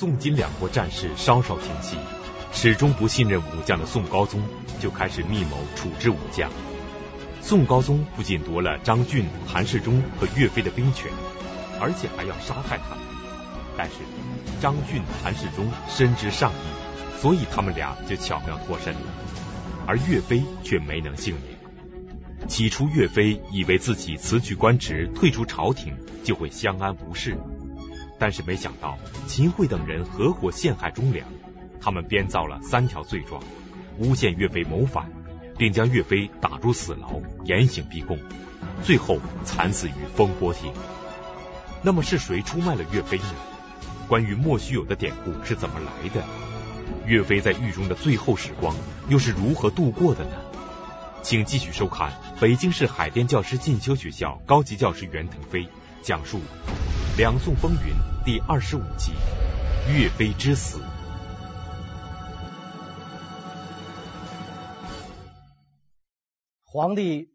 宋金两国战事稍稍停息，始终不信任武将的宋高宗就开始密谋处置武将。宋高宗不仅夺了张俊、韩世忠和岳飞的兵权，而且还要杀害他们。但是张俊、韩世忠深知上意，所以他们俩就巧妙脱身了，而岳飞却没能幸免。起初，岳飞以为自己辞去官职、退出朝廷就会相安无事，但是没想到秦桧等人合伙陷害忠良，他们编造了三条罪状，诬陷岳飞谋反。并将岳飞打入死牢，严刑逼供，最后惨死于风波亭。那么是谁出卖了岳飞呢？关于莫须有的典故是怎么来的？岳飞在狱中的最后时光又是如何度过的呢？请继续收看北京市海淀教师进修学校高级教师袁腾飞讲述《两宋风云》第二十五集《岳飞之死》。皇帝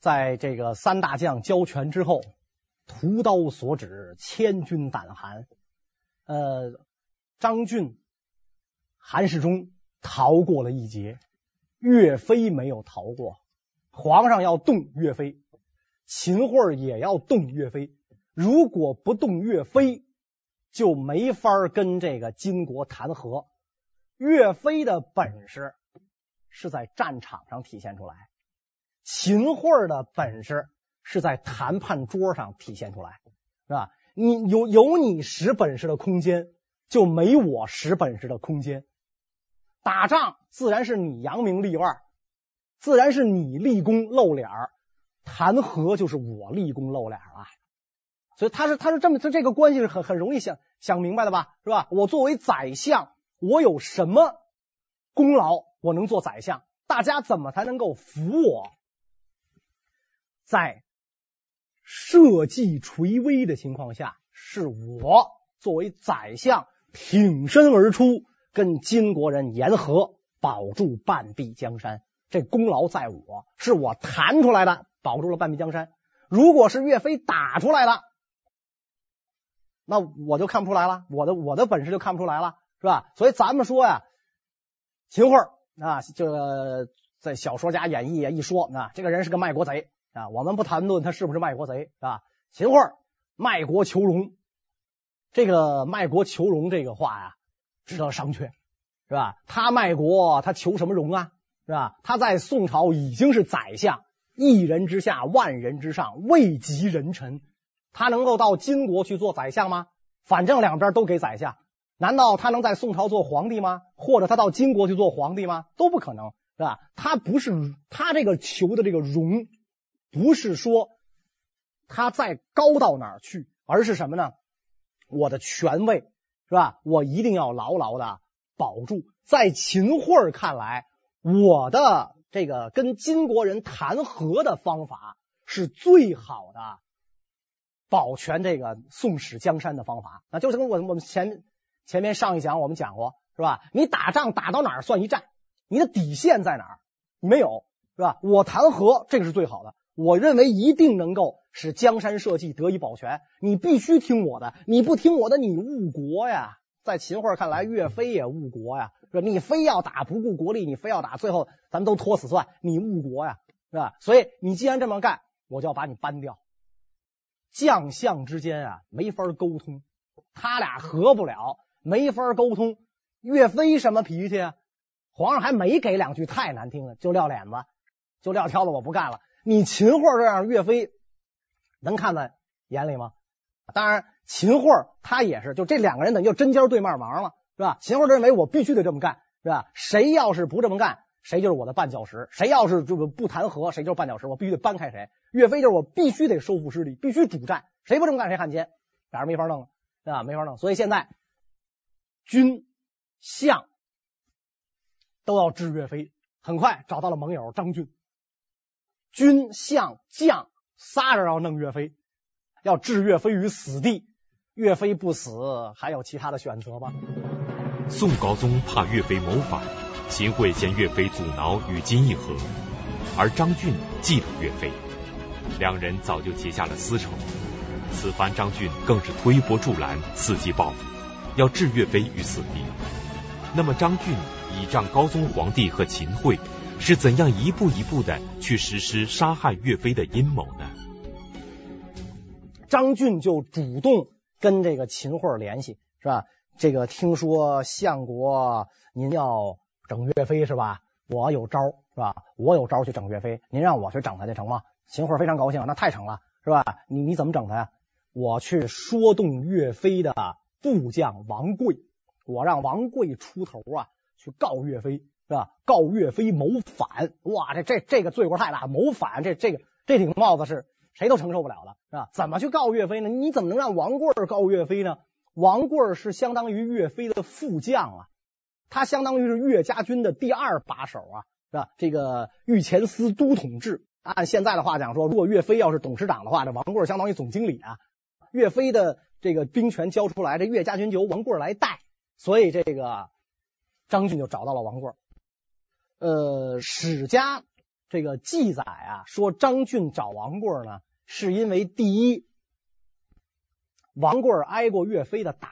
在这个三大将交权之后，屠刀所指，千军胆寒。呃，张俊、韩世忠逃过了一劫，岳飞没有逃过。皇上要动岳飞，秦桧也要动岳飞。如果不动岳飞，就没法跟这个金国谈和。岳飞的本事是在战场上体现出来。秦桧的本事是在谈判桌上体现出来，是吧？你有有你使本事的空间，就没我使本事的空间。打仗自然是你扬名立万，自然是你立功露脸，谈和就是我立功露脸了。所以他是他是这么，他这个关系是很很容易想想明白的吧？是吧？我作为宰相，我有什么功劳，我能做宰相？大家怎么才能够服我？在社稷垂危的情况下，是我作为宰相挺身而出，跟金国人言和，保住半壁江山。这功劳在我，是我谈出来的，保住了半壁江山。如果是岳飞打出来的，那我就看不出来了，我的我的本事就看不出来了，是吧？所以咱们说呀，秦桧啊，这个在小说家演绎啊一说啊，这个人是个卖国贼。啊，我们不谈论他是不是卖国贼，是吧？秦桧卖国求荣，这个卖国求荣这个话呀，值得商榷，是吧？他卖国，他求什么荣啊？是吧？他在宋朝已经是宰相，一人之下，万人之上，位极人臣，他能够到金国去做宰相吗？反正两边都给宰相，难道他能在宋朝做皇帝吗？或者他到金国去做皇帝吗？都不可能，是吧？他不是他这个求的这个荣。不是说他再高到哪儿去，而是什么呢？我的权位是吧？我一定要牢牢的保住。在秦桧看来，我的这个跟金国人谈和的方法是最好的保全这个宋史江山的方法。那就是跟我我们前前面上一讲我们讲过是吧？你打仗打到哪儿算一战？你的底线在哪儿？没有是吧？我谈和这个是最好的。我认为一定能够使江山社稷得以保全。你必须听我的，你不听我的，你误国呀！在秦桧看来，岳飞也误国呀，是吧？你非要打，不顾国力，你非要打，最后咱们都拖死算，你误国呀，是吧？所以你既然这么干，我就要把你搬掉。将相之间啊，没法沟通，他俩合不了，没法沟通。岳飞什么脾气啊？皇上还没给两句太难听了，就撂脸子，就撂挑子，我不干了。你秦桧这样，岳飞能看在眼里吗？当然，秦桧他也是，就这两个人等于就针尖对麦芒了，是吧？秦桧认为我必须得这么干，是吧？谁要是不这么干，谁就是我的绊脚石；谁要是这个不谈和，谁就是绊脚石，我必须得搬开谁。岳飞就是我必须得收复失地，必须主战，谁不这么干谁汉奸，俩人没法弄了，是吧？没法弄，所以现在军相都要治岳飞，很快找到了盟友张俊。军相将仨人要弄岳飞，要置岳飞于死地。岳飞不死，还有其他的选择吗？宋高宗怕岳飞谋反，秦桧嫌岳飞阻挠与金议和，而张俊嫉妒岳飞，两人早就结下了私仇。此番张俊更是推波助澜，伺机报复。要置岳飞于死地。那么张俊倚仗高宗皇帝和秦桧，是怎样一步一步的去实施杀害岳飞的阴谋呢？张俊就主动跟这个秦桧联系，是吧？这个听说相国您要整岳飞是吧？我有招是吧？我有招去整岳飞，您让我去整他去成吗？秦桧非常高兴，那太成了是吧？你你怎么整他呀？我去说动岳飞的部将王贵，我让王贵出头啊，去告岳飞是吧？告岳飞谋反，哇，这这这个罪过太大，谋反这这个这顶帽子是谁都承受不了了是吧？怎么去告岳飞呢？你怎么能让王贵告岳飞呢？王贵是相当于岳飞的副将啊，他相当于是岳家军的第二把手啊，是吧？这个御前司都统制，按现在的话讲说，如果岳飞要是董事长的话，这王贵相当于总经理啊。岳飞的这个兵权交出来，这岳家军就由王贵来带，所以这个张俊就找到了王贵。呃，史家这个记载啊，说张俊找王贵呢，是因为第一。王贵挨过岳飞的打，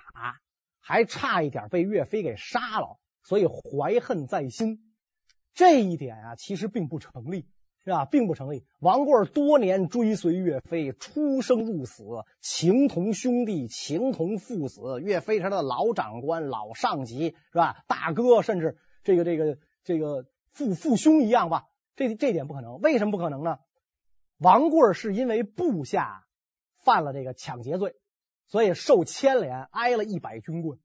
还差一点被岳飞给杀了，所以怀恨在心。这一点啊，其实并不成立，是吧？并不成立。王贵多年追随岳飞，出生入死，情同兄弟，情同父子。岳飞是他的老长官、老上级，是吧？大哥，甚至这个、这个、这个父父兄一样吧？这这点不可能。为什么不可能呢？王贵是因为部下犯了这个抢劫罪。所以受牵连，挨了一百军棍。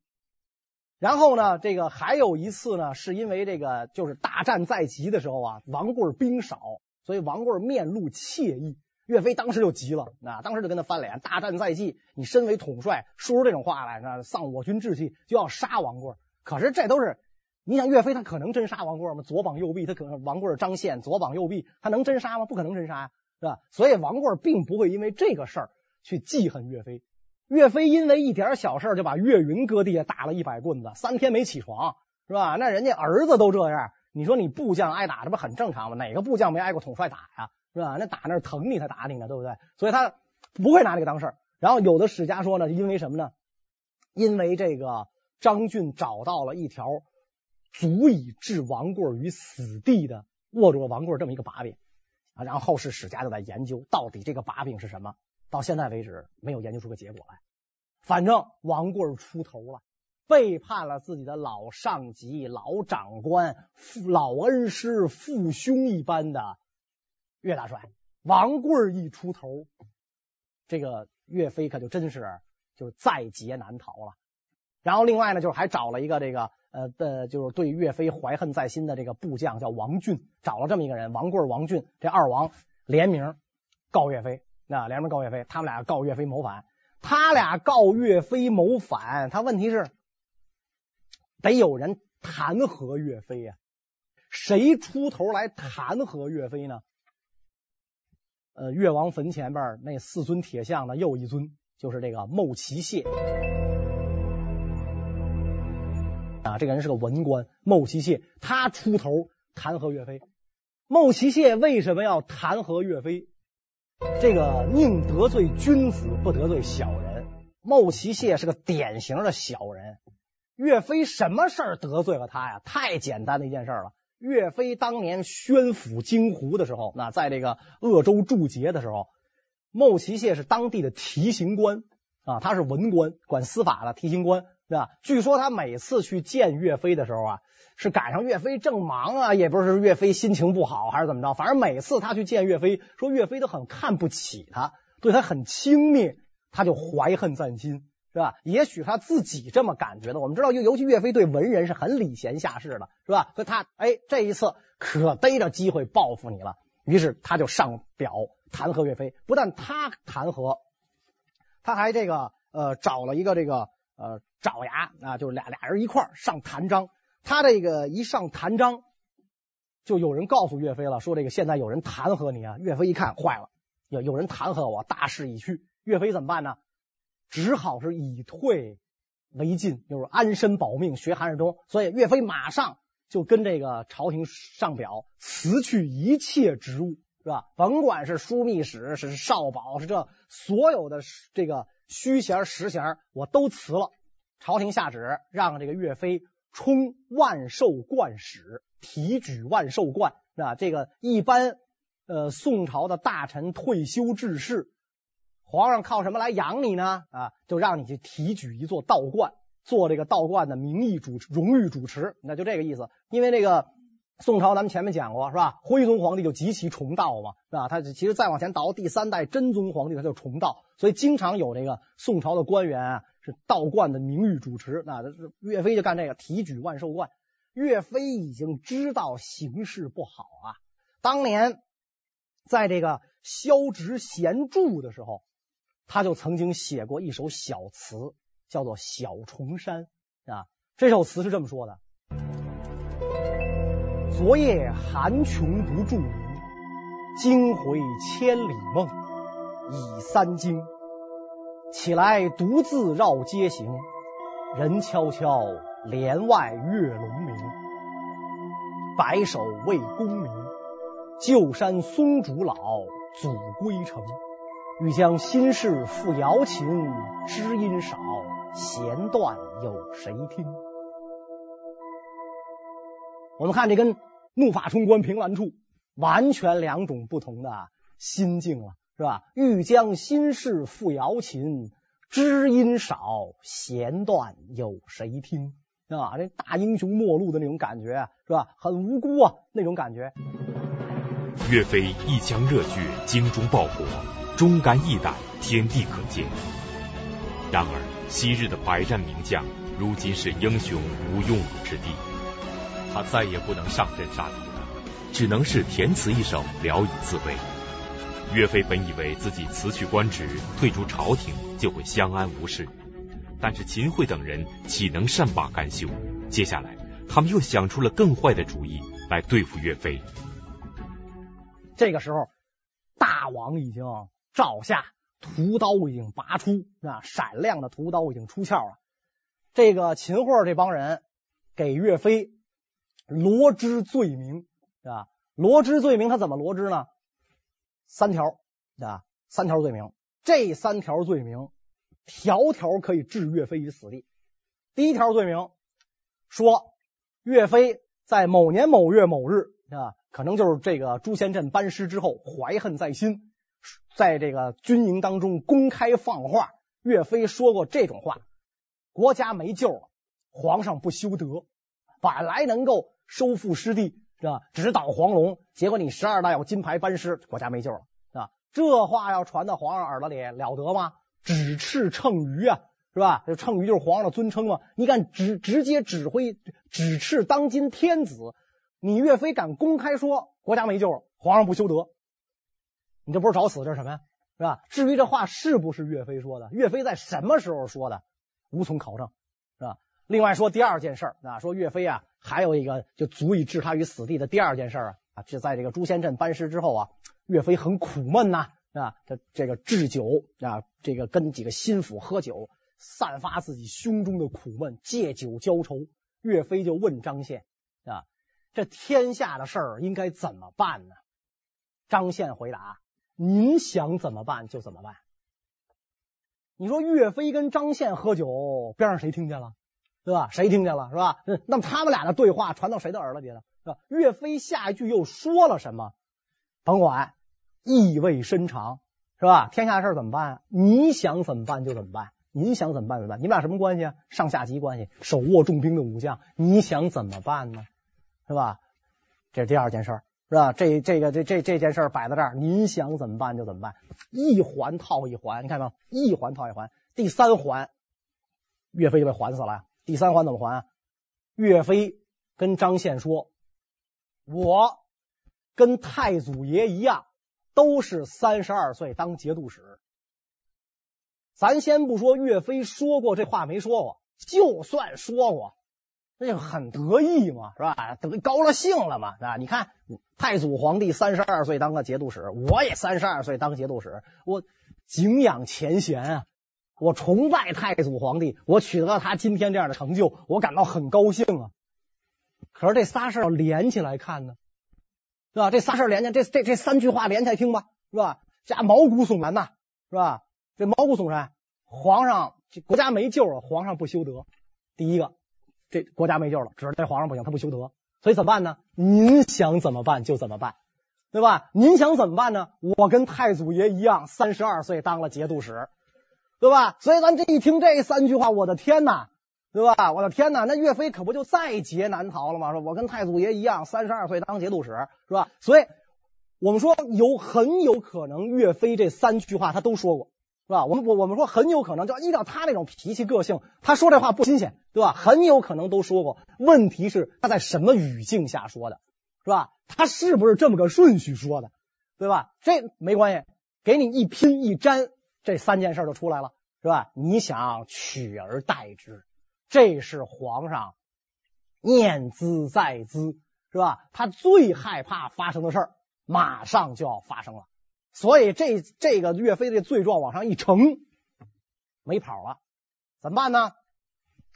然后呢，这个还有一次呢，是因为这个就是大战在即的时候啊，王贵兵少，所以王贵面露怯意。岳飞当时就急了，那当时就跟他翻脸。大战在即，你身为统帅，说出这种话来，那丧我军志气，就要杀王贵。可是这都是，你想岳飞他可能真杀王贵吗？左膀右臂，他可能王贵张宪左膀右臂，他能真杀吗？不可能真杀呀，是吧？所以王贵并不会因为这个事儿去记恨岳飞。岳飞因为一点小事就把岳云搁地下打了一百棍子，三天没起床，是吧？那人家儿子都这样，你说你部将挨打，这不很正常吗？哪个部将没挨过统帅打呀？是吧？那打那疼你才打你呢，对不对？所以他不会拿这个当事儿。然后有的史家说呢，因为什么呢？因为这个张俊找到了一条足以置王贵于死地的握住了王贵这么一个把柄啊。然后后世史家就在研究，到底这个把柄是什么？到现在为止，没有研究出个结果来。反正王贵出头了，背叛了自己的老上级、老长官、父老恩师、父兄一般的岳大帅。王贵一出头，这个岳飞可就真是就在劫难逃了。然后另外呢，就是还找了一个这个呃的，就是对岳飞怀恨在心的这个部将叫王俊，找了这么一个人，王贵、王俊这二王联名告岳飞。那联名告岳飞，他们俩告岳飞谋反。他俩告岳飞谋反，他问题是得有人弹劾岳飞呀、谁出头来弹劾岳飞呢？呃，岳王坟前边那四尊铁像的又一尊，就是这个牟齐谢啊。这个人是个文官，牟齐谢，他出头弹劾岳飞。牟齐谢为什么要弹劾岳飞？这个宁得罪君子，不得罪小人。牟齐谢是个典型的小人。岳飞什么事儿得罪了他呀？太简单的一件事了。岳飞当年宣抚京湖的时候，那在这个鄂州驻节的时候，牟齐谢是当地的提刑官啊，他是文官，管司法的提刑官，对吧？据说他每次去见岳飞的时候啊。是赶上岳飞正忙啊，也不是岳飞心情不好还是怎么着，反正每次他去见岳飞，说岳飞都很看不起他，对他很轻蔑，他就怀恨在心，是吧？也许他自己这么感觉的。我们知道，尤尤其岳飞对文人是很礼贤下士的，是吧？所以他哎，这一次可逮着机会报复你了，于是他就上表弹劾岳飞。不但他弹劾，他还这个呃找了一个这个呃爪牙啊，就是俩俩人一块上弹章。他这个一上弹章，就有人告诉岳飞了，说这个现在有人弹劾你啊。岳飞一看坏了，有有人弹劾我，大势已去。岳飞怎么办呢？只好是以退为进，就是安身保命，学韩世忠。所以岳飞马上就跟这个朝廷上表，辞去一切职务，是吧？甭管是枢密使，是少保，是这所有的这个虚衔实衔，我都辞了。朝廷下旨让这个岳飞充万寿观使，提举万寿观。啊，这个一般呃宋朝的大臣退休致仕，皇上靠什么来养你呢？啊，就让你去提举一座道观，做这个道观的名义主、荣誉主持，那就这个意思。因为那个宋朝咱们前面讲过是吧？徽宗皇帝就极其崇道嘛，是吧？他其实再往前倒，第三代真宗皇帝他就崇道，所以经常有这个宋朝的官员啊是道观的名誉主持。那岳飞就干这个，提举万寿观。岳飞已经知道形势不好啊！当年在这个萧直贤著的时候，他就曾经写过一首小词，叫做《小重山》啊。这首词是这么说的：昨夜寒穷不著名，惊回千里梦，已三更。起来独自绕街行，人悄悄。帘外月胧明，白首为功名。旧山松竹老，祖归程。欲将心事付瑶琴，知音少，弦断有谁听？我们看这根怒发冲冠凭栏处，完全两种不同的心境了，是吧？欲将心事付瑶琴，知音少，弦断有谁听？啊，这大英雄末路的那种感觉是吧？很无辜啊，那种感觉。岳飞一腔热血，精忠报国，忠肝义胆，天地可见。然而，昔日的百战名将，如今是英雄无用武之地，他再也不能上阵杀敌了，只能是填词一首，聊以自慰。岳飞本以为自己辞去官职，退出朝廷，就会相安无事。但是秦桧等人岂能善罢甘休？接下来，他们又想出了更坏的主意来对付岳飞。这个时候，大网已经罩下，屠刀已经拔出，啊，闪亮的屠刀已经出鞘了。这个秦桧这帮人给岳飞罗织罪名，啊，罗织罪名，他怎么罗织呢？三条，啊，三条罪名，这三条罪名。条条可以置岳飞于死地。第一条罪名说，岳飞在某年某月某日啊，可能就是这个朱仙镇班师之后，怀恨在心，在这个军营当中公开放话，岳飞说过这种话：国家没救了，皇上不修德，本来能够收复失地，是吧？直捣黄龙，结果你十二代有金牌班师，国家没救了啊！这话要传到皇上耳朵里，了得吗？指斥称舆啊，是吧？这称舆就是皇上的尊称嘛。你敢直直接指挥指斥当今天子，你岳飞敢公开说国家没救了，皇上不修德，你这不是找死，这是什么呀？是吧？至于这话是不是岳飞说的，岳飞在什么时候说的，无从考证，是吧？另外说第二件事啊，说岳飞啊，还有一个就足以置他于死地的第二件事啊，啊，就在这个朱仙镇班师之后啊，岳飞很苦闷呐。啊，他这个置酒啊，这个跟几个心腹喝酒，散发自己胸中的苦闷，借酒浇愁。岳飞就问张宪啊，这天下的事儿应该怎么办呢？张宪回答：您想怎么办就怎么办。你说岳飞跟张宪喝酒，边上谁听见了？对吧？谁听见了？是吧？那么他们俩的对话传到谁的耳朵里了？是吧？岳飞下一句又说了什么？甭管。意味深长，是吧？天下事怎么办？你想怎么办就怎么办。您想怎么办怎么办？你们俩什么关系啊？上下级关系，手握重兵的武将，你想怎么办呢？是吧？这是第二件事，是吧？这这个这这这件事摆在这儿，您想怎么办就怎么办，一环套一环，你看到没有？一环套一环，第三环，岳飞就被环死了。第三环怎么还啊？岳飞跟张宪说：“我跟太祖爷一样。”都是三十二岁当节度使，咱先不说岳飞说过这话没说过，就算说过，那就很得意嘛，是吧？得高了兴了嘛，是吧？你看太祖皇帝三十二岁当个节度使，我也三十二岁当节度使，我敬仰前贤啊，我崇拜太祖皇帝，我取得了他今天这样的成就，我感到很高兴啊。可是这仨事要连起来看呢？是吧？这仨事连起来，这这这三句话连起来听吧，是吧？加毛骨悚然呐，是吧？这毛骨悚然，皇上这国家没救了，皇上不修德。第一个，这国家没救了，指着这皇上不行，他不修德，所以怎么办呢？您想怎么办就怎么办，对吧？您想怎么办呢？我跟太祖爷一样，三十二岁当了节度使，对吧？所以咱这一听这三句话，我的天哪，对吧？我的天哪，那岳飞可不就在劫难逃了吗？说我跟太祖爷一样，三十二岁当节度使，是吧？所以我们说有很有可能岳飞这三句话他都说过。是吧？我们我我们说很有可能，就依照他那种脾气个性，他说这话不新鲜，对吧？很有可能都说过。问题是他在什么语境下说的，是吧？他是不是这么个顺序说的，对吧？这没关系，给你一拼一粘，这三件事就出来了，是吧？你想取而代之，这是皇上念兹在兹，是吧？他最害怕发生的事儿，马上就要发生了。所以这这个岳飞的罪状往上一呈，没跑了，怎么办呢？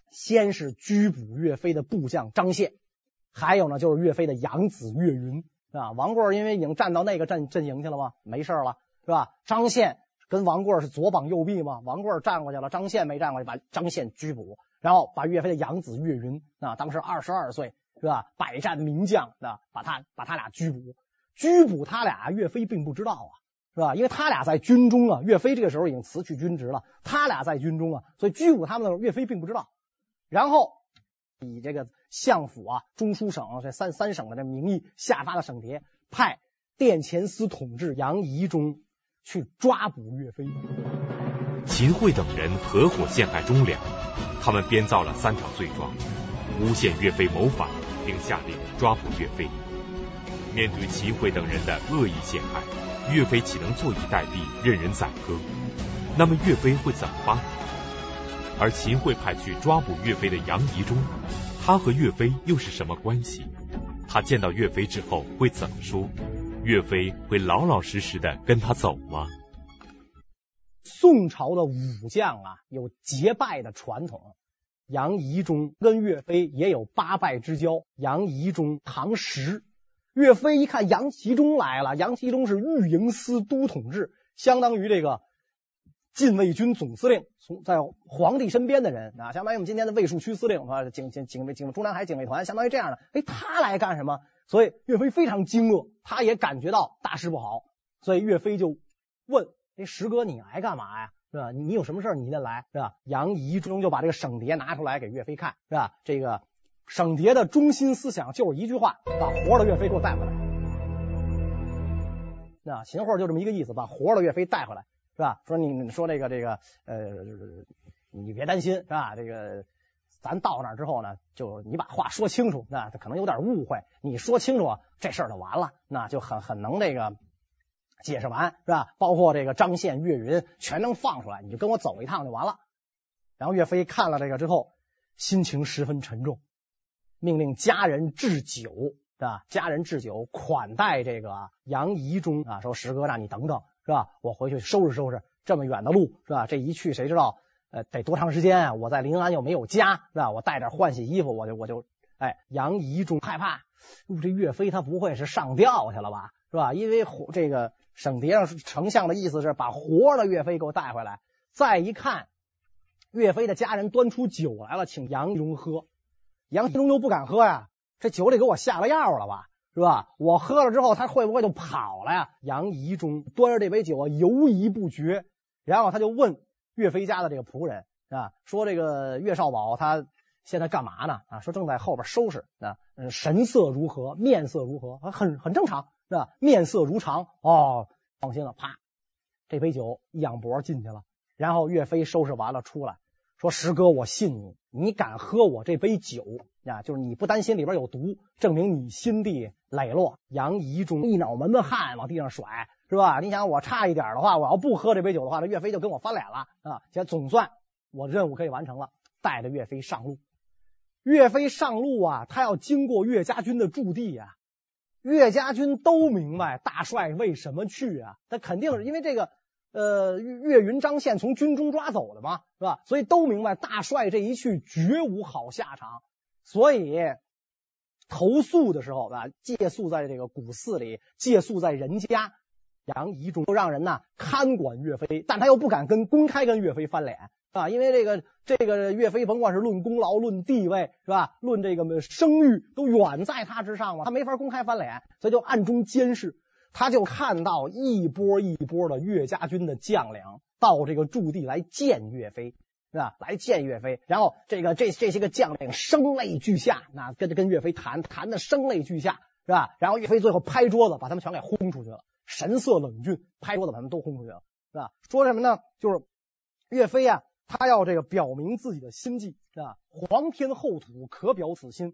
先是拘捕岳飞的部将张宪，还有呢就是岳飞的养子岳云啊。王贵因为已经站到那个阵阵营去了嘛，没事了，是吧？张宪跟王贵是左膀右臂嘛，王贵站过去了，张宪没站过去，把张宪拘捕，然后把岳飞的养子岳云啊，当时二十二岁，是吧？百战名将啊，把他把他俩拘捕，拘捕他俩，岳飞并不知道啊。是吧？因为他俩在军中啊，岳飞这个时候已经辞去军职了。他俩在军中啊，所以拘捕他们的时候，岳飞并不知道。然后以这个相府啊、中书省这三三省的这名义下发了省牒，派殿前司统制杨仪中去抓捕岳飞。秦桧等人合伙陷害忠良，他们编造了三条罪状，诬陷岳飞谋反，并下令抓捕岳飞。面对秦桧等人的恶意陷害。岳飞岂能坐以待毙，任人宰割？那么岳飞会怎么办？而秦桧派去抓捕岳飞的杨仪中，他和岳飞又是什么关系？他见到岳飞之后会怎么说？岳飞会老老实实的跟他走吗？宋朝的武将啊，有结拜的传统。杨仪中跟岳飞也有八拜之交。杨仪中，唐时。岳飞一看杨仪中来了，杨仪中是御营司都统制，相当于这个禁卫军总司令，从在皇帝身边的人啊，相当于我们今天的卫戍区司令啊，警警警卫警中南海警卫团，相当于这样的。哎，他来干什么？所以岳飞非常惊愕，他也感觉到大事不好，所以岳飞就问：“哎，石哥，你来干嘛呀？是吧？你有什么事你先来，是吧？”杨仪中就把这个省牒拿出来给岳飞看，是吧？这个。省牒的中心思想就是一句话：把活的岳飞给我带回来。那秦桧就这么一个意思，把活的岳飞带回来，是吧？说你说这个这个呃，你别担心，是吧？这个咱到那之后呢，就你把话说清楚，那可能有点误会，你说清楚这事儿就完了，那就很很能这个解释完，是吧？包括这个张宪、岳云全能放出来，你就跟我走一趟就完了。然后岳飞看了这个之后，心情十分沉重。命令家人置酒，是吧？家人置酒款待这个杨仪中啊，说石哥，那你等等，是吧？我回去收拾收拾。这么远的路，是吧？这一去谁知道，呃，得多长时间啊？我在临安又没有家，是吧？我带点换洗衣服，我就我就，哎，杨仪中害怕，这岳飞他不会是上吊去了吧？是吧？因为这个省牒上丞相的意思是把活的岳飞给我带回来。再一看，岳飞的家人端出酒来了，请杨仪中喝。杨仪中就不敢喝呀，这酒里给我下了药了吧，是吧？我喝了之后，他会不会就跑了呀？杨仪中端着这杯酒啊，犹疑不决。然后他就问岳飞家的这个仆人啊，说这个岳少保他现在干嘛呢？啊，说正在后边收拾啊，嗯，神色如何？面色如何？很很正常，是吧？面色如常。哦，放心了，啪，这杯酒一仰脖进去了。然后岳飞收拾完了出来。说石哥，我信你，你敢喝我这杯酒呀？就是你不担心里边有毒，证明你心地磊落。杨仪中一脑门子汗往地上甩，是吧？你想我差一点的话，我要不喝这杯酒的话，那岳飞就跟我翻脸了啊！现在总算我任务可以完成了，带着岳飞上路。岳飞上路啊，他要经过岳家军的驻地啊。岳家军都明白大帅为什么去啊？他肯定是因为这个。呃，岳云、张宪从军中抓走的嘛，是吧？所以都明白大帅这一去绝无好下场，所以投宿的时候啊，借宿在这个古寺里，借宿在人家。杨仪中就让人呢看管岳飞，但他又不敢跟公开跟岳飞翻脸，啊，因为这个这个岳飞甭管是论功劳、论地位，是吧？论这个声誉，都远在他之上嘛，他没法公开翻脸，所以就暗中监视。他就看到一波一波的岳家军的将领到这个驻地来见岳飞，是吧？来见岳飞，然后这个这这些个将领声泪俱下，那跟着跟岳飞谈谈的声泪俱下，是吧？然后岳飞最后拍桌子，把他们全给轰出去了，神色冷峻，拍桌子把他们都轰出去了，是吧？说什么呢？就是岳飞啊。他要这个表明自己的心迹啊，皇天厚土可表此心。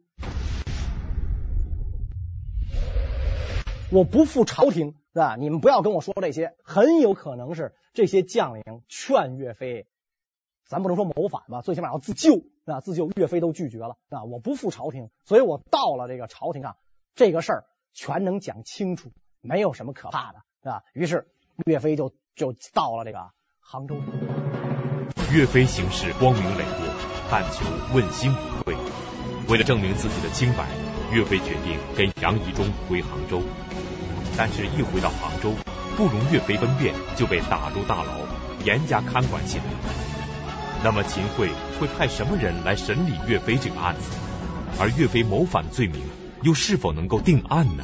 我不负朝廷，是吧？你们不要跟我说这些，很有可能是这些将领劝岳飞，咱不能说谋反吧，最起码要自救啊，自救。岳飞都拒绝了啊，我不负朝廷，所以我到了这个朝廷上，这个事儿全能讲清楚，没有什么可怕的，是吧？于是岳飞就就到了这个杭州。岳飞行事光明磊落，但求问心无愧。为了证明自己的清白，岳飞决定跟杨仪中回杭州。但是，一回到杭州，不容岳飞分辨，就被打入大牢，严加看管起来。那么，秦桧会派什么人来审理岳飞这个案子？而岳飞谋反罪名又是否能够定案呢？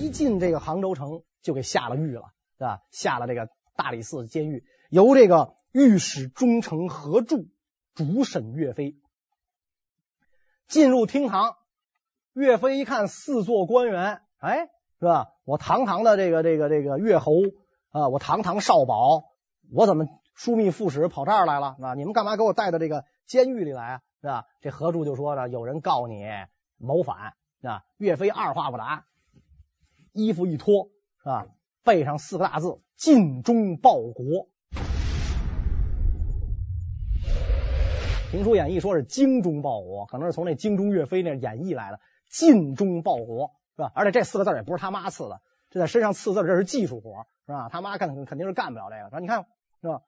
一进这个杭州城，就给下了狱了，是吧？下了这个大理寺监狱，由这个。御史中丞何柱主审岳飞，进入厅堂，岳飞一看四座官员，哎，是吧？我堂堂的这个这个这个岳侯啊，我堂堂少保，我怎么枢密副使跑这儿来了？啊，你们干嘛给我带到这个监狱里来啊？是吧？这何柱就说呢，有人告你谋反啊。岳飞二话不答，衣服一脱，是吧？背上四个大字：尽忠报国。评书演义说是精忠报国，可能是从那精忠岳飞那演绎来的。尽忠报国是吧？而且这四个字也不是他妈赐的，这在身上刺字，这是技术活是吧？他妈干肯定是干不了这个。说你看是吧？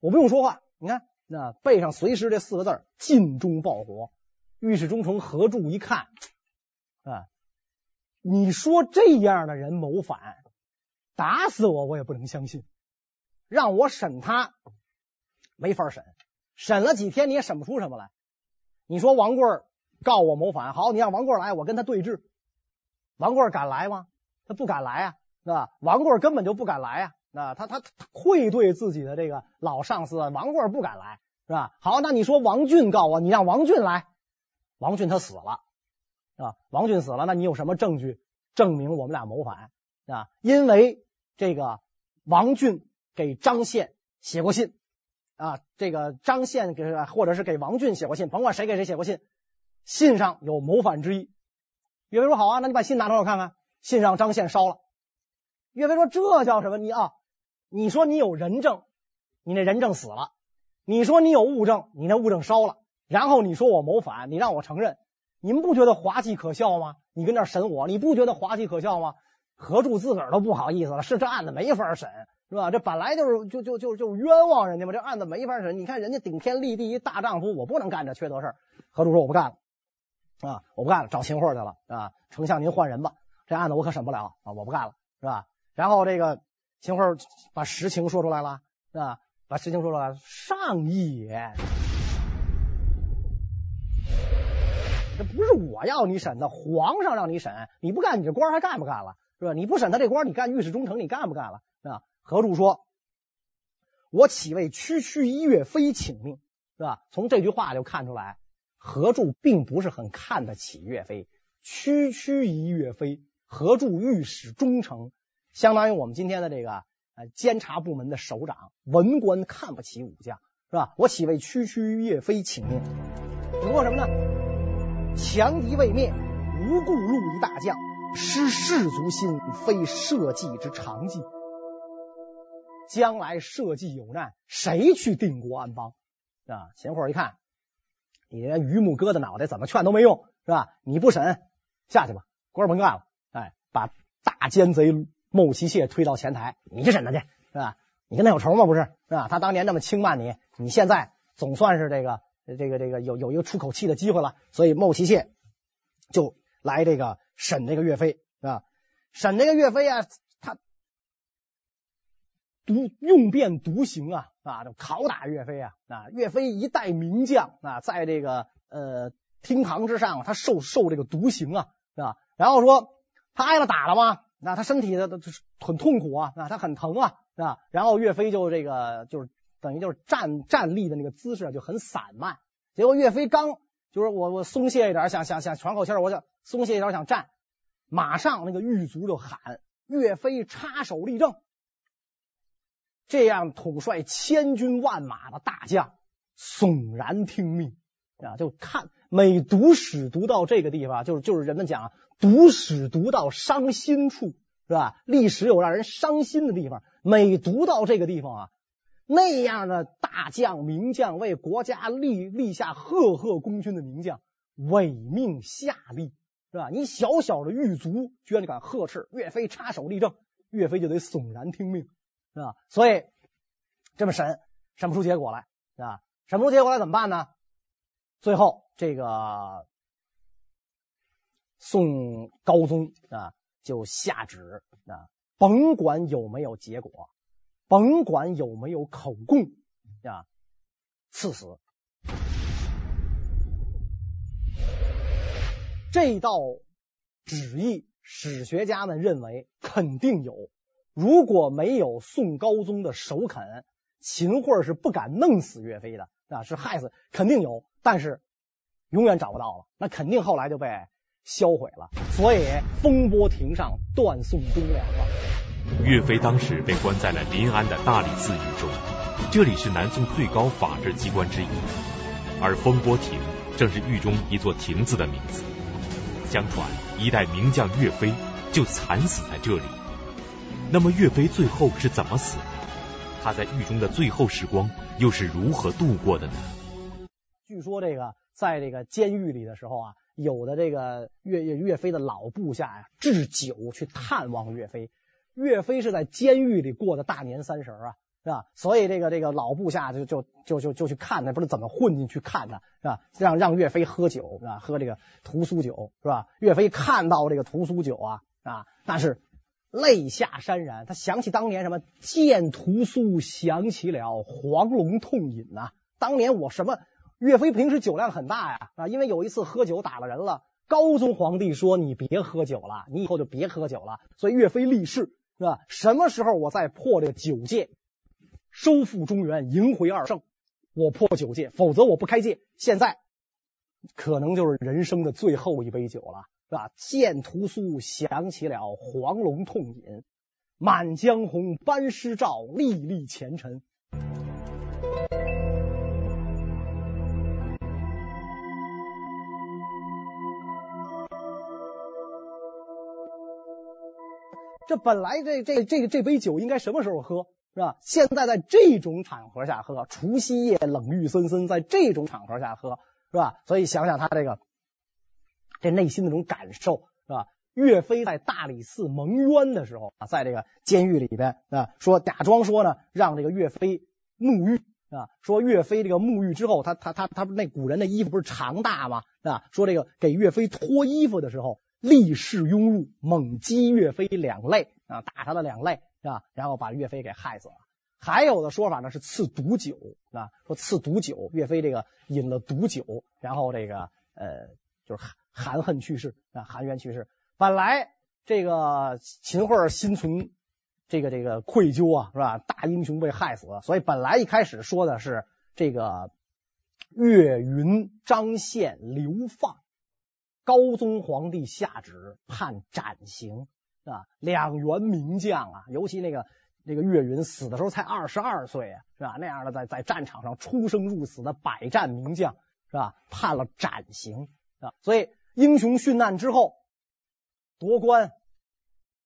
我不用说话，你看那背上随时这四个字：尽忠报国。御史中丞何柱一看啊，你说这样的人谋反，打死我我也不能相信，让我审他没法审。审了几天你也审不出什么来。你说王贵告我谋反，好，你让王贵来，我跟他对质。王贵敢来吗？他不敢来啊，是吧？王贵根本就不敢来啊，那他他他愧对自己的这个老上司，王贵不敢来，是吧？好，那你说王俊告我，你让王俊来，王俊他死了，啊，王俊死了，那你有什么证据证明我们俩谋反啊？因为这个王俊给张宪写过信。啊，这个张宪给或者是给王俊写过信，甭管谁给谁写过信，信上有谋反之意。岳飞说：“好啊，那你把信拿出来我看看。”信上张宪烧了。岳飞说：“这叫什么？你啊，你说你有人证，你那人证死了；你说你有物证，你那物证烧了。然后你说我谋反，你让我承认，你们不觉得滑稽可笑吗？你跟那审我，你不觉得滑稽可笑吗？何柱自个儿都不好意思了，是这案子没法审。”是吧？这本来就是就就就就冤枉人家嘛，这案子没法审。你看人家顶天立地一大丈夫，我不能干这缺德事儿。何柱说我不干了啊，我不干了，找秦桧去了啊。丞相您换人吧，这案子我可审不了啊，我不干了，是吧？然后这个秦桧把实情说出来了，是吧？把实情说出来了，上也，这不是我要你审的，皇上让你审，你不干，你这官还干不干了？是吧？你不审他这官，你干御史中丞，你干不干了？啊？何柱说：“我岂为区区一岳飞请命，是吧？从这句话就看出来，何柱并不是很看得起岳飞。区区一岳飞，何柱御史中丞，相当于我们今天的这个呃监察部门的首长，文官看不起武将，是吧？我岂为区区一岳飞请命？只不过什么呢？强敌未灭，无故戮一大将，失士卒心，非社稷之常计。”将来社稷有难，谁去定国安邦？啊！秦桧一看，你这榆木疙瘩脑袋，怎么劝都没用，是吧？你不审，下去吧，官甭干了。哎，把大奸贼牟齐谢推到前台，你去审他去，是吧？你跟他有仇吗？不是，是吧？他当年那么轻慢你，你现在总算是这个这个这个有有一个出口气的机会了。所以牟齐谢就来这个审这个岳飞，啊？审这个岳飞啊。他独用变独行啊，啊，就拷打岳飞啊啊！岳飞一代名将啊，在这个呃厅堂之上，他受受这个毒刑啊，是吧？然后说他挨了打了吗？那他身体的很痛苦啊，啊，他很疼啊，是吧？然后岳飞就这个就是等于就是站站立的那个姿势就很散漫。结果岳飞刚就是我我松懈一点，想想想喘口气儿，我想松懈一点想站，马上那个狱卒就喊岳飞插手立正。这样统帅千军万马的大将悚然听命啊！就看每读史读到这个地方，就是就是人们讲读史读到伤心处，是吧？历史有让人伤心的地方，每读到这个地方啊，那样的大将名将为国家立立下赫赫功勋的名将违命下吏，是吧？你小小的狱卒居然敢呵斥岳飞插手立正，岳飞就得悚然听命。是吧？所以这么审审不出结果来，是吧？审不出结果来怎么办呢？最后这个宋高宗啊就下旨啊，甭管有没有结果，甭管有没有口供啊，赐死。这道旨意，史学家们认为肯定有。如果没有宋高宗的首肯，秦桧是不敢弄死岳飞的啊，是害死，肯定有，但是永远找不到了，那肯定后来就被销毁了。所以风波亭上断送忠良了。岳飞当时被关在了临安的大理寺狱中，这里是南宋最高法制机关之一，而风波亭正是狱中一座亭子的名字。相传一代名将岳飞就惨死在这里。那么岳飞最后是怎么死的？他在狱中的最后时光又是如何度过的呢？据说这个在这个监狱里的时候啊，有的这个岳岳飞的老部下呀，置酒去探望岳飞。岳飞是在监狱里过的大年三十啊，是吧？所以这个这个老部下就就就就就去看他，不知道怎么混进去看他，是吧？让让岳飞喝酒，是吧？喝这个屠苏酒，是吧？岳飞看到这个屠苏酒啊啊，那是。泪下潸然，他想起当年什么见屠苏，想起了黄龙痛饮呐、当年我什么岳飞平时酒量很大呀啊，因为有一次喝酒打了人了，高宗皇帝说你别喝酒了，你以后就别喝酒了。所以岳飞立誓是吧？什么时候我再破这个九戒，收复中原，迎回二圣，我破九戒，否则我不开戒。现在可能就是人生的最后一杯酒了。是吧？见屠苏，想起了黄龙痛饮，满江红，班师照，历历前尘。这本来这这这个这杯酒应该什么时候喝是吧？现在在这种场合下喝，除夕夜冷郁森森，在这种场合下喝是吧？所以想想他这个。这内心那种感受是吧？岳飞在大理寺蒙冤的时候啊，在这个监狱里边啊，说假装说呢，让这个岳飞沐浴啊，说岳飞这个沐浴之后，他他他他那古人的衣服不是长大吗？啊，说这个给岳飞脱衣服的时候，力士拥入，猛击岳飞两肋啊，打他的两肋啊，然后把岳飞给害死了。还有的说法呢是赐毒酒啊，说赐毒酒，岳飞这个饮了毒酒，然后这个呃就是。含含恨去世啊，含冤去世。本来这个秦桧心存这个这个愧疚啊，是吧？大英雄被害死了，所以本来一开始说的是这个岳云、张宪流放，高宗皇帝下旨判斩刑啊。两员名将啊，尤其那个那个岳云死的时候才二十二岁啊，是吧？那样的在在战场上出生入死的百战名将，是吧？判了斩刑啊，所以。英雄殉难之后，夺官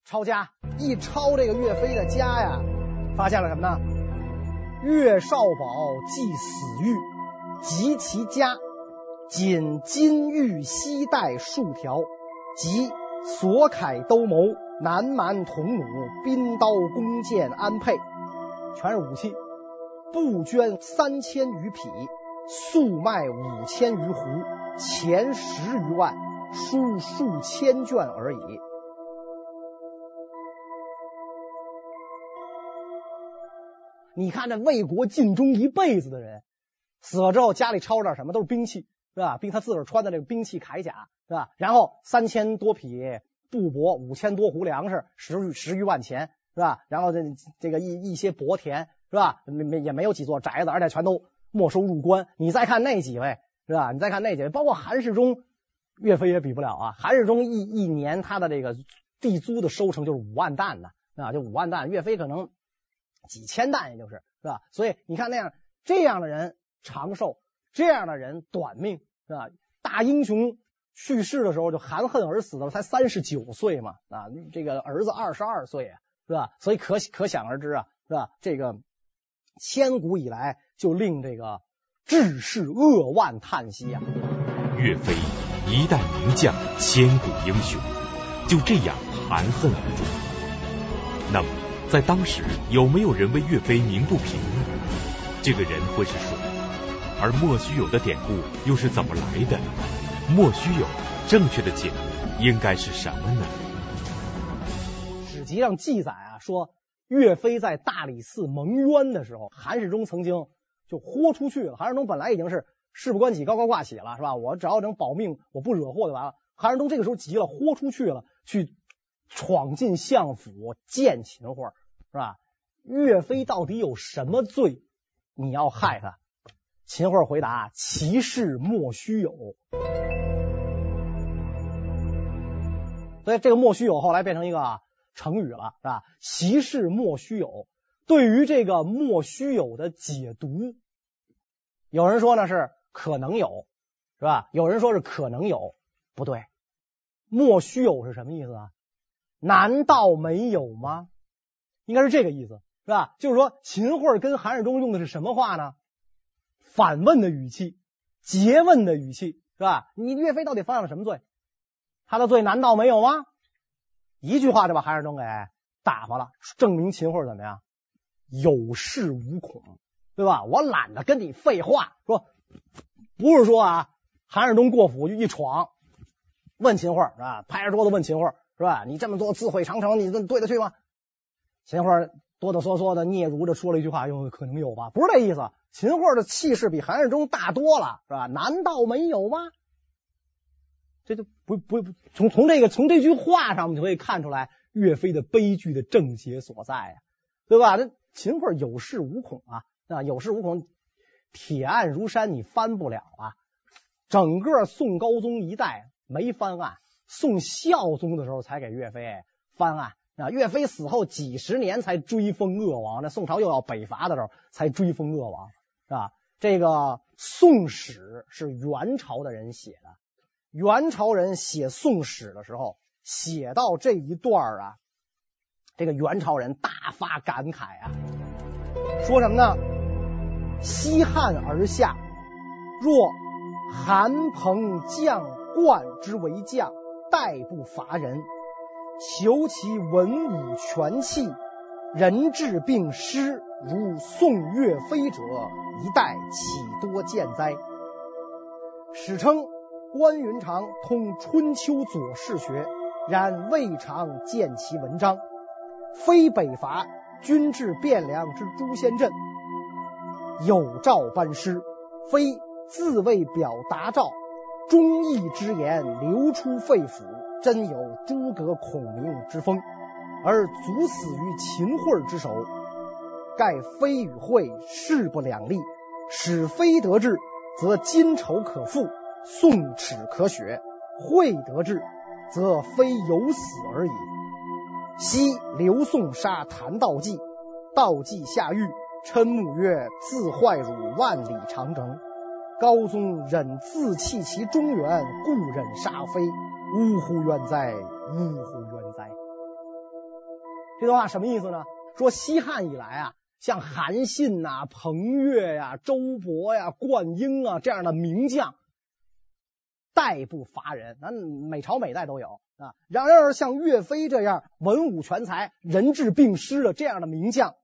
抄家，一抄这个岳飞的家呀，发现了什么呢？岳少保既死狱，及其家，仅金玉锡带数条，及锁铠兜鍪、南蛮铜弩、宾刀弓箭鞍轡，全是武器。布绢三千余匹，粟麦五千余斛。钱十余万，书数千卷而已。你看这为国尽忠一辈子的人，死了之后家里抄着点什么，都是兵器，是吧？并他自个穿的这个兵器铠甲，是吧？然后三千多匹布帛，五千多斛粮食，十十余万钱，是吧？然后这这个一一些薄田，是吧？没没也没有几座宅子，而且全都没收入关。你再看那几位，是吧？你再看那几位，包括韩世忠，岳飞也比不了啊。韩世忠一一年他的这个地租的收成就是五万担呢，啊，就五万担。岳飞可能。几千担，也就是是吧？所以你看那样这样的人长寿，这样的人短命，是吧？大英雄去世的时候就含恨而死的，才三十九岁嘛啊，这个儿子二十二岁，是吧？所以可可想而知啊，是吧？这个千古以来就令这个志士扼腕叹息啊。岳飞一代名将，千古英雄，就这样含恨而终。那么。在当时，有没有人为岳飞鸣不平呢？这个人会是谁？而莫须有的典故又是怎么来的？莫须有正确的解读应该是什么呢？史籍上记载啊，说岳飞在大理寺蒙冤的时候，韩世忠曾经就豁出去了。韩世忠本来已经是事不关己高高挂起了，是吧？我只要能保命，我不惹祸就完了。韩世忠这个时候急了，豁出去了，去。闯进相府见秦桧，是吧？岳飞到底有什么罪？你要害他？秦桧回答：“其事莫须有。”所以这个“莫须有”后来变成一个成语了，是吧？“其事莫须有”对于这个“莫须有”的解读，有人说呢是可能有，是吧？有人说是可能有，不对，“莫须有”是什么意思啊？难道没有吗？应该是这个意思，是吧？就是说，秦桧跟韩世忠用的是什么话呢？反问的语气，诘问的语气，是吧？你岳飞到底犯了什么罪？他的罪难道没有吗？一句话就把韩世忠给打发了，证明秦桧怎么样？有恃无恐，对吧？我懒得跟你废话，说不是说啊，韩世忠过府就一闯，问秦桧是吧？拍着桌子问秦桧。是吧？你这么做自毁长城，你这对得去吗？秦桧哆哆嗦嗦的嗫嚅着说了一句话，又可能有吧？不是这意思。秦桧的气势比韩世忠大多了，是吧？难道没有吗？这就不不不从从这个从这句话上，我们就可以看出来岳飞的悲剧的症结所在呀，对吧？那秦桧有恃无恐啊，啊，有恃无恐，铁案如山，你翻不了啊。整个宋高宗一代没翻案。宋孝宗的时候才给岳飞翻案啊！岳飞死后几十年才追封鄂王，那宋朝又要北伐的时候才追封鄂王，是吧？这个《宋史》是元朝的人写的，元朝人写《宋史》的时候，写到这一段啊，这个元朝人大发感慨啊，说什么呢？西汉而下，若韩彭将冠之为将。代不乏人，求其文武全器，人治并失，如宋岳飞者，一代岂多见哉？史称关云长通春秋左氏学，然未尝见其文章。非北伐，军至汴梁之朱仙镇，有诏班师，非自为表达诏。忠义之言流出肺腑，真有诸葛孔明之风，而卒死于秦桧之手。盖非与会势不两立，使非得志，则今仇可复，宋耻可雪；会得志，则非有死而已。昔刘宋杀谭道济，道济下狱，嗔目曰：“自坏汝万里长城。”高宗忍自弃其中原，故忍杀非。呜呼冤哉！呜呼冤哉！这段话什么意思呢？说西汉以来啊，像韩信呐、彭越呀、周勃呀、灌婴啊这样的名将，代不乏人，那每朝每代都有啊。然而像岳飞这样文武全才、人质并施的这样的名将，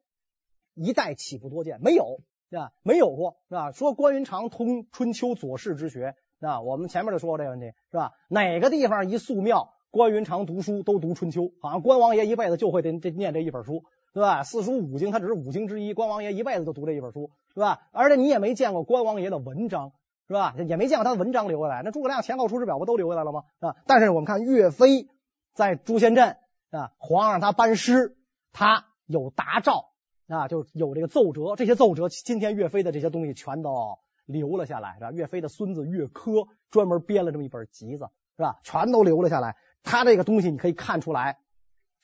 一代岂不多见？没有。啊，没有过是吧？说关云长通春秋左氏之学，啊，我们前面就说过这个问题是吧？哪个地方一塑庙，关云长读书都读春秋，好像关王爷一辈子就会得得念这一本书，对吧？四书五经，它只是五经之一。关王爷一辈子就读这一本书，是吧？而且你也没见过关王爷的文章，是吧？也没见过他的文章留下来。那诸葛亮前后出师表不都留下来了吗？啊！但是我们看岳飞在朱仙镇啊，皇上他班师，他有答诏啊，就有这个奏折。这些奏折，今天岳飞的这些东西全都留了下来，是吧？岳飞的孙子岳珂专门编了这么一本集子，是吧？全都留了下来。他这个东西你可以看出来，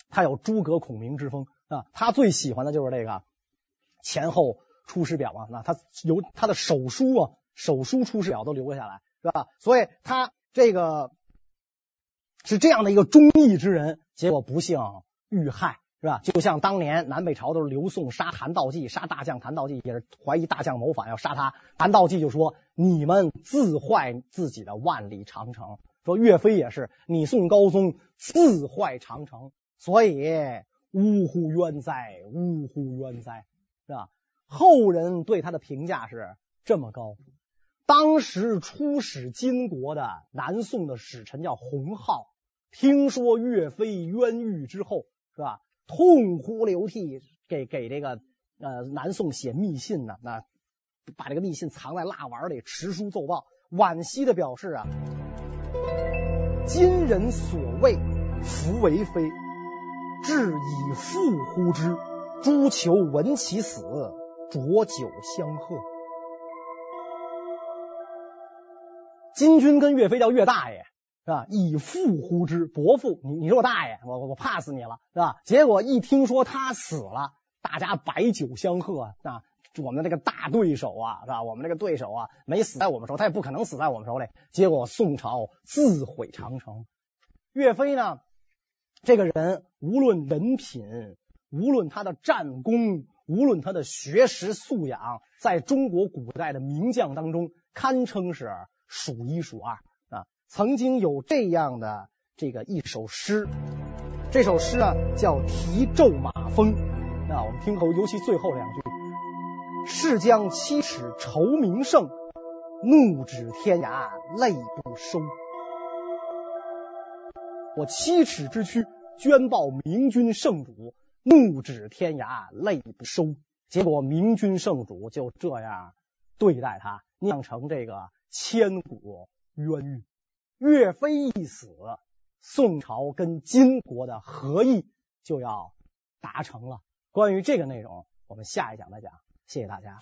他有诸葛孔明之风啊。他最喜欢的就是这个前后出师表啊。那他由他的手书啊，手书出师表都留了下来，是吧？所以他这个是这样的一个忠义之人，结果不幸遇害，是吧？就像当年南北朝都是刘宋杀韩道济，杀大将韩道济，也是怀疑大将谋反要杀他。韩道济就说：“你们自坏自己的万里长城。”说岳飞也是，你宋高宗自坏长城，所以呜呼冤哉，呜呼冤哉，是吧？后人对他的评价是这么高。当时出使金国的南宋的使臣叫洪浩，听说岳飞冤狱之后，是吧？痛哭流涕，给给这个呃南宋写密信呢，那把这个密信藏在蜡丸里，持书奏报，惋惜的表示啊。今人所谓福为非，至以复呼之。诸求闻其死，浊酒相贺。金军跟岳飞叫岳大爷是吧？以父呼之，伯父，你你是我大爷，我我怕死你了是吧？结果一听说他死了，大家摆酒相贺啊。我们的这个大对手啊，是吧？我们这个对手啊，没死在我们手，他也不可能死在我们手里。结果宋朝自毁长城。岳飞呢，这个人无论人品，无论他的战功，无论他的学识素养，在中国古代的名将当中，堪称是数一数二。曾经有这样的这个一首诗，这首诗啊叫《题胄马封》。那我们听后，尤其最后两句。誓将七尺愁名胜，怒指天涯泪不收。我七尺之躯捐报明君圣主，怒指天涯泪不收。结果明君圣主就这样对待他，酿成这个千古冤狱。岳飞一死，宋朝跟金国的和议就要达成了。关于这个内容，我们下一讲再讲。谢谢大家。